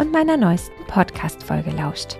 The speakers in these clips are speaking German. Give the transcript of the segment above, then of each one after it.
und meiner neuesten Podcast-Folge lauscht.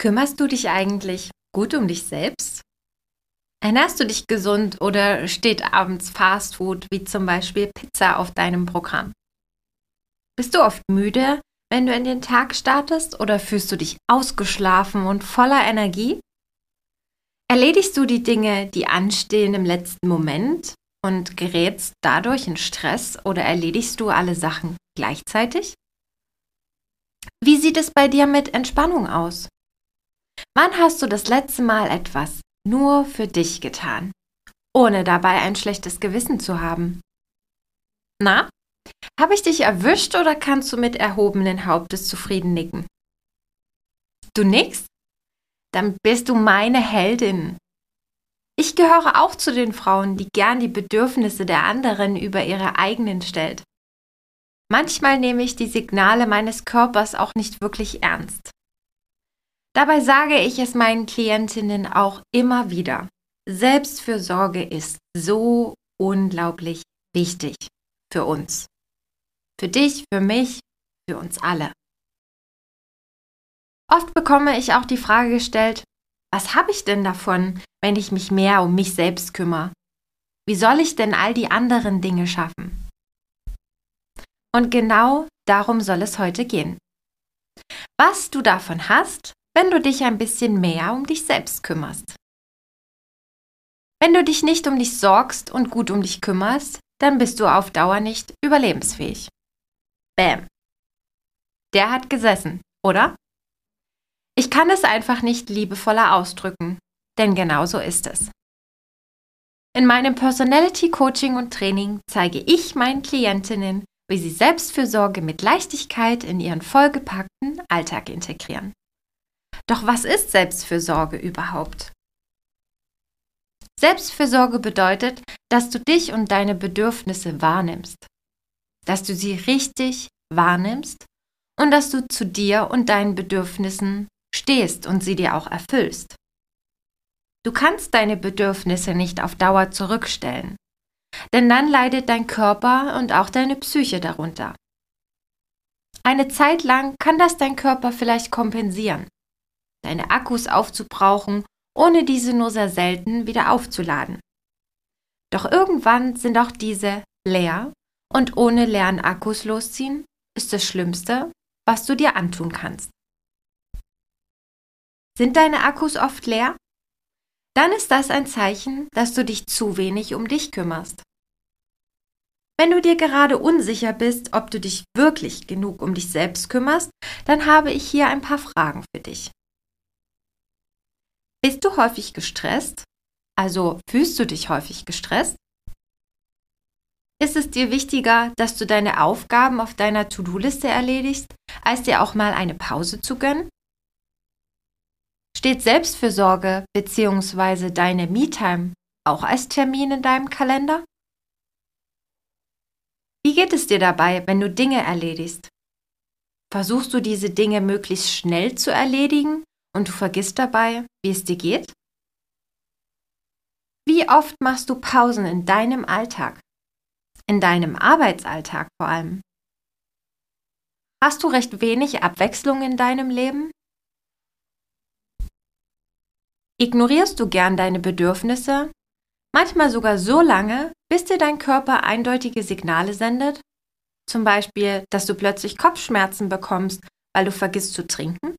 Kümmerst du dich eigentlich gut um dich selbst? Ernährst du dich gesund oder steht abends Fastfood wie zum Beispiel Pizza auf deinem Programm? Bist du oft müde, wenn du in den Tag startest oder fühlst du dich ausgeschlafen und voller Energie? Erledigst du die Dinge, die anstehen im letzten Moment und gerätst dadurch in Stress oder erledigst du alle Sachen gleichzeitig? Wie sieht es bei dir mit Entspannung aus? Wann hast du das letzte Mal etwas nur für dich getan, ohne dabei ein schlechtes Gewissen zu haben? Na, habe ich dich erwischt oder kannst du mit erhobenen Hauptes zufrieden nicken? Du nickst? Dann bist du meine Heldin. Ich gehöre auch zu den Frauen, die gern die Bedürfnisse der anderen über ihre eigenen stellt. Manchmal nehme ich die Signale meines Körpers auch nicht wirklich ernst. Dabei sage ich es meinen Klientinnen auch immer wieder. Selbstfürsorge ist so unglaublich wichtig für uns. Für dich, für mich, für uns alle. Oft bekomme ich auch die Frage gestellt, was habe ich denn davon, wenn ich mich mehr um mich selbst kümmere? Wie soll ich denn all die anderen Dinge schaffen? Und genau darum soll es heute gehen. Was du davon hast, wenn du dich ein bisschen mehr um dich selbst kümmerst. Wenn du dich nicht um dich sorgst und gut um dich kümmerst, dann bist du auf Dauer nicht überlebensfähig. Bäm. Der hat gesessen, oder? Ich kann es einfach nicht liebevoller ausdrücken, denn genau so ist es. In meinem Personality Coaching und Training zeige ich meinen Klientinnen, wie sie Selbstfürsorge mit Leichtigkeit in ihren vollgepackten Alltag integrieren. Doch was ist Selbstfürsorge überhaupt? Selbstfürsorge bedeutet, dass du dich und deine Bedürfnisse wahrnimmst, dass du sie richtig wahrnimmst und dass du zu dir und deinen Bedürfnissen stehst und sie dir auch erfüllst. Du kannst deine Bedürfnisse nicht auf Dauer zurückstellen, denn dann leidet dein Körper und auch deine Psyche darunter. Eine Zeit lang kann das dein Körper vielleicht kompensieren, deine Akkus aufzubrauchen, ohne diese nur sehr selten wieder aufzuladen. Doch irgendwann sind auch diese leer und ohne leeren Akkus losziehen ist das Schlimmste, was du dir antun kannst. Sind deine Akkus oft leer? Dann ist das ein Zeichen, dass du dich zu wenig um dich kümmerst. Wenn du dir gerade unsicher bist, ob du dich wirklich genug um dich selbst kümmerst, dann habe ich hier ein paar Fragen für dich. Bist du häufig gestresst? Also fühlst du dich häufig gestresst? Ist es dir wichtiger, dass du deine Aufgaben auf deiner To-Do-Liste erledigst, als dir auch mal eine Pause zu gönnen? Steht Selbstfürsorge bzw. deine Me-Time auch als Termin in deinem Kalender? Wie geht es dir dabei, wenn du Dinge erledigst? Versuchst du diese Dinge möglichst schnell zu erledigen und du vergisst dabei, wie es dir geht? Wie oft machst du Pausen in deinem Alltag? In deinem Arbeitsalltag vor allem? Hast du recht wenig Abwechslung in deinem Leben? Ignorierst du gern deine Bedürfnisse? Manchmal sogar so lange, bis dir dein Körper eindeutige Signale sendet? Zum Beispiel, dass du plötzlich Kopfschmerzen bekommst, weil du vergisst zu trinken?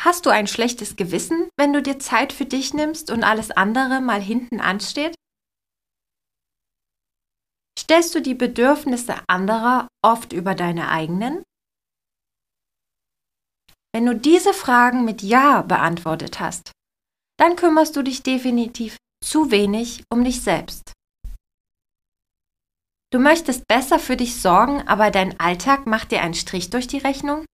Hast du ein schlechtes Gewissen, wenn du dir Zeit für dich nimmst und alles andere mal hinten ansteht? Stellst du die Bedürfnisse anderer oft über deine eigenen? Wenn du diese Fragen mit Ja beantwortet hast, dann kümmerst du dich definitiv zu wenig um dich selbst Du möchtest besser für dich sorgen, aber dein Alltag macht dir einen Strich durch die Rechnung?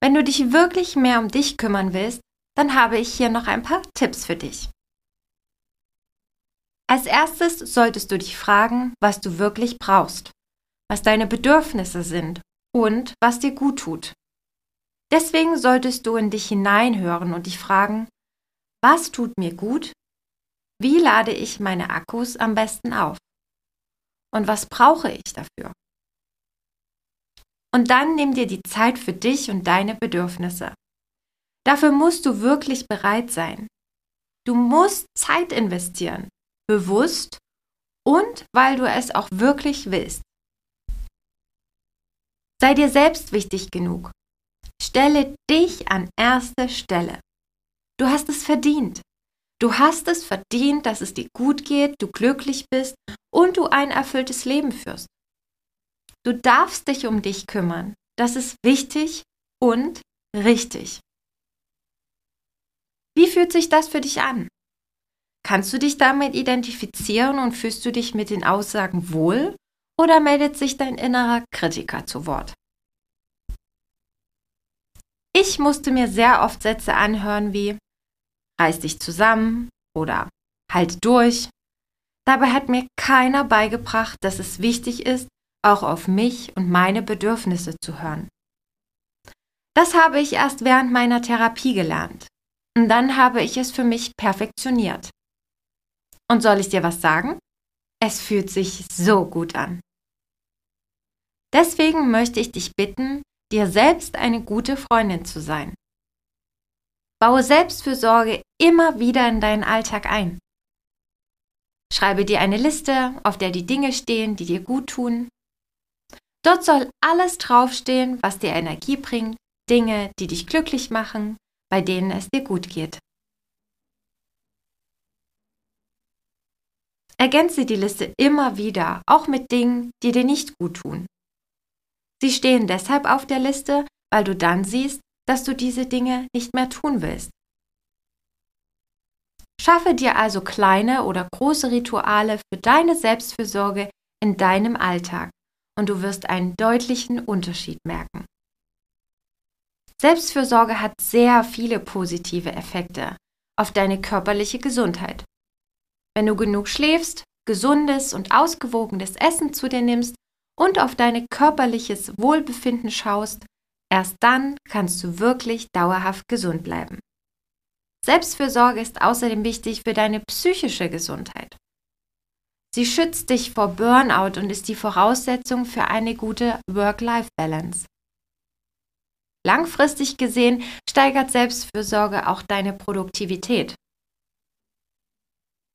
Wenn du dich wirklich mehr um dich kümmern willst, dann habe ich hier noch ein paar Tipps für dich. Als erstes solltest du dich fragen, was du wirklich brauchst, was deine Bedürfnisse sind und was dir gut tut. Deswegen solltest du in dich hineinhören und dich fragen, was tut mir gut? Wie lade ich meine Akkus am besten auf? Und was brauche ich dafür? Und dann nimm dir die Zeit für dich und deine Bedürfnisse. Dafür musst du wirklich bereit sein. Du musst Zeit investieren, bewusst und weil du es auch wirklich willst. Sei dir selbst wichtig genug. Stelle dich an erste Stelle. Du hast es verdient. Du hast es verdient, dass es dir gut geht, du glücklich bist und du ein erfülltes Leben führst. Du darfst dich um dich kümmern. Das ist wichtig und richtig. Wie fühlt sich das für dich an? Kannst du dich damit identifizieren und fühlst du dich mit den Aussagen wohl oder meldet sich dein innerer Kritiker zu Wort? Ich musste mir sehr oft Sätze anhören wie reiß dich zusammen oder halt durch. Dabei hat mir keiner beigebracht, dass es wichtig ist, auch auf mich und meine Bedürfnisse zu hören. Das habe ich erst während meiner Therapie gelernt. Und dann habe ich es für mich perfektioniert. Und soll ich dir was sagen? Es fühlt sich so gut an. Deswegen möchte ich dich bitten, dir selbst eine gute Freundin zu sein. Baue Selbstfürsorge immer wieder in deinen Alltag ein. Schreibe dir eine Liste, auf der die Dinge stehen, die dir gut tun. Dort soll alles draufstehen, was dir Energie bringt, Dinge, die dich glücklich machen, bei denen es dir gut geht. Ergänze die Liste immer wieder, auch mit Dingen, die dir nicht gut tun. Sie stehen deshalb auf der Liste, weil du dann siehst, dass du diese Dinge nicht mehr tun willst. Schaffe dir also kleine oder große Rituale für deine Selbstfürsorge in deinem Alltag und du wirst einen deutlichen Unterschied merken. Selbstfürsorge hat sehr viele positive Effekte auf deine körperliche Gesundheit. Wenn du genug schläfst, gesundes und ausgewogenes Essen zu dir nimmst und auf dein körperliches Wohlbefinden schaust, Erst dann kannst du wirklich dauerhaft gesund bleiben. Selbstfürsorge ist außerdem wichtig für deine psychische Gesundheit. Sie schützt dich vor Burnout und ist die Voraussetzung für eine gute Work-Life-Balance. Langfristig gesehen steigert Selbstfürsorge auch deine Produktivität.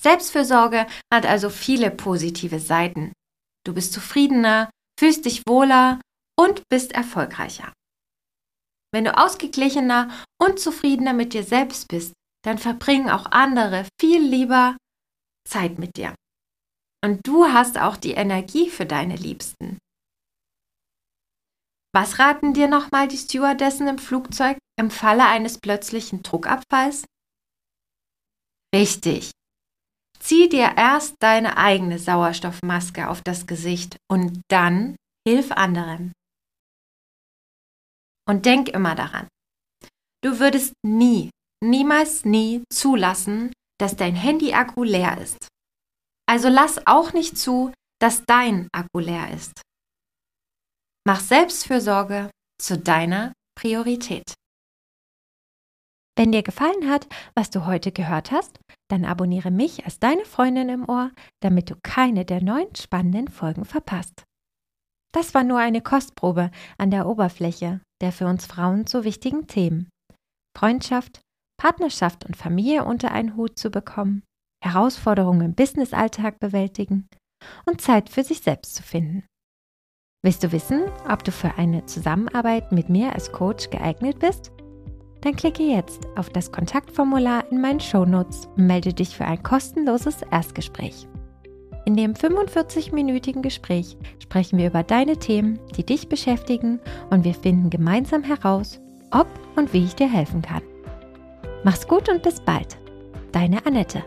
Selbstfürsorge hat also viele positive Seiten. Du bist zufriedener, fühlst dich wohler und bist erfolgreicher. Wenn du ausgeglichener und zufriedener mit dir selbst bist, dann verbringen auch andere viel lieber Zeit mit dir. Und du hast auch die Energie für deine Liebsten. Was raten dir nochmal die Stewardessen im Flugzeug im Falle eines plötzlichen Druckabfalls? Richtig. Zieh dir erst deine eigene Sauerstoffmaske auf das Gesicht und dann hilf anderen. Und denk immer daran, du würdest nie, niemals nie zulassen, dass dein Handy-Akku leer ist. Also lass auch nicht zu, dass dein Akku leer ist. Mach Selbstfürsorge zu deiner Priorität. Wenn dir gefallen hat, was du heute gehört hast, dann abonniere mich als deine Freundin im Ohr, damit du keine der neuen spannenden Folgen verpasst. Das war nur eine Kostprobe an der Oberfläche der für uns Frauen so wichtigen Themen. Freundschaft, Partnerschaft und Familie unter einen Hut zu bekommen, Herausforderungen im Businessalltag bewältigen und Zeit für sich selbst zu finden. Willst du wissen, ob du für eine Zusammenarbeit mit mir als Coach geeignet bist? Dann klicke jetzt auf das Kontaktformular in meinen Shownotes und melde dich für ein kostenloses Erstgespräch. In dem 45-minütigen Gespräch sprechen wir über deine Themen, die dich beschäftigen und wir finden gemeinsam heraus, ob und wie ich dir helfen kann. Mach's gut und bis bald. Deine Annette.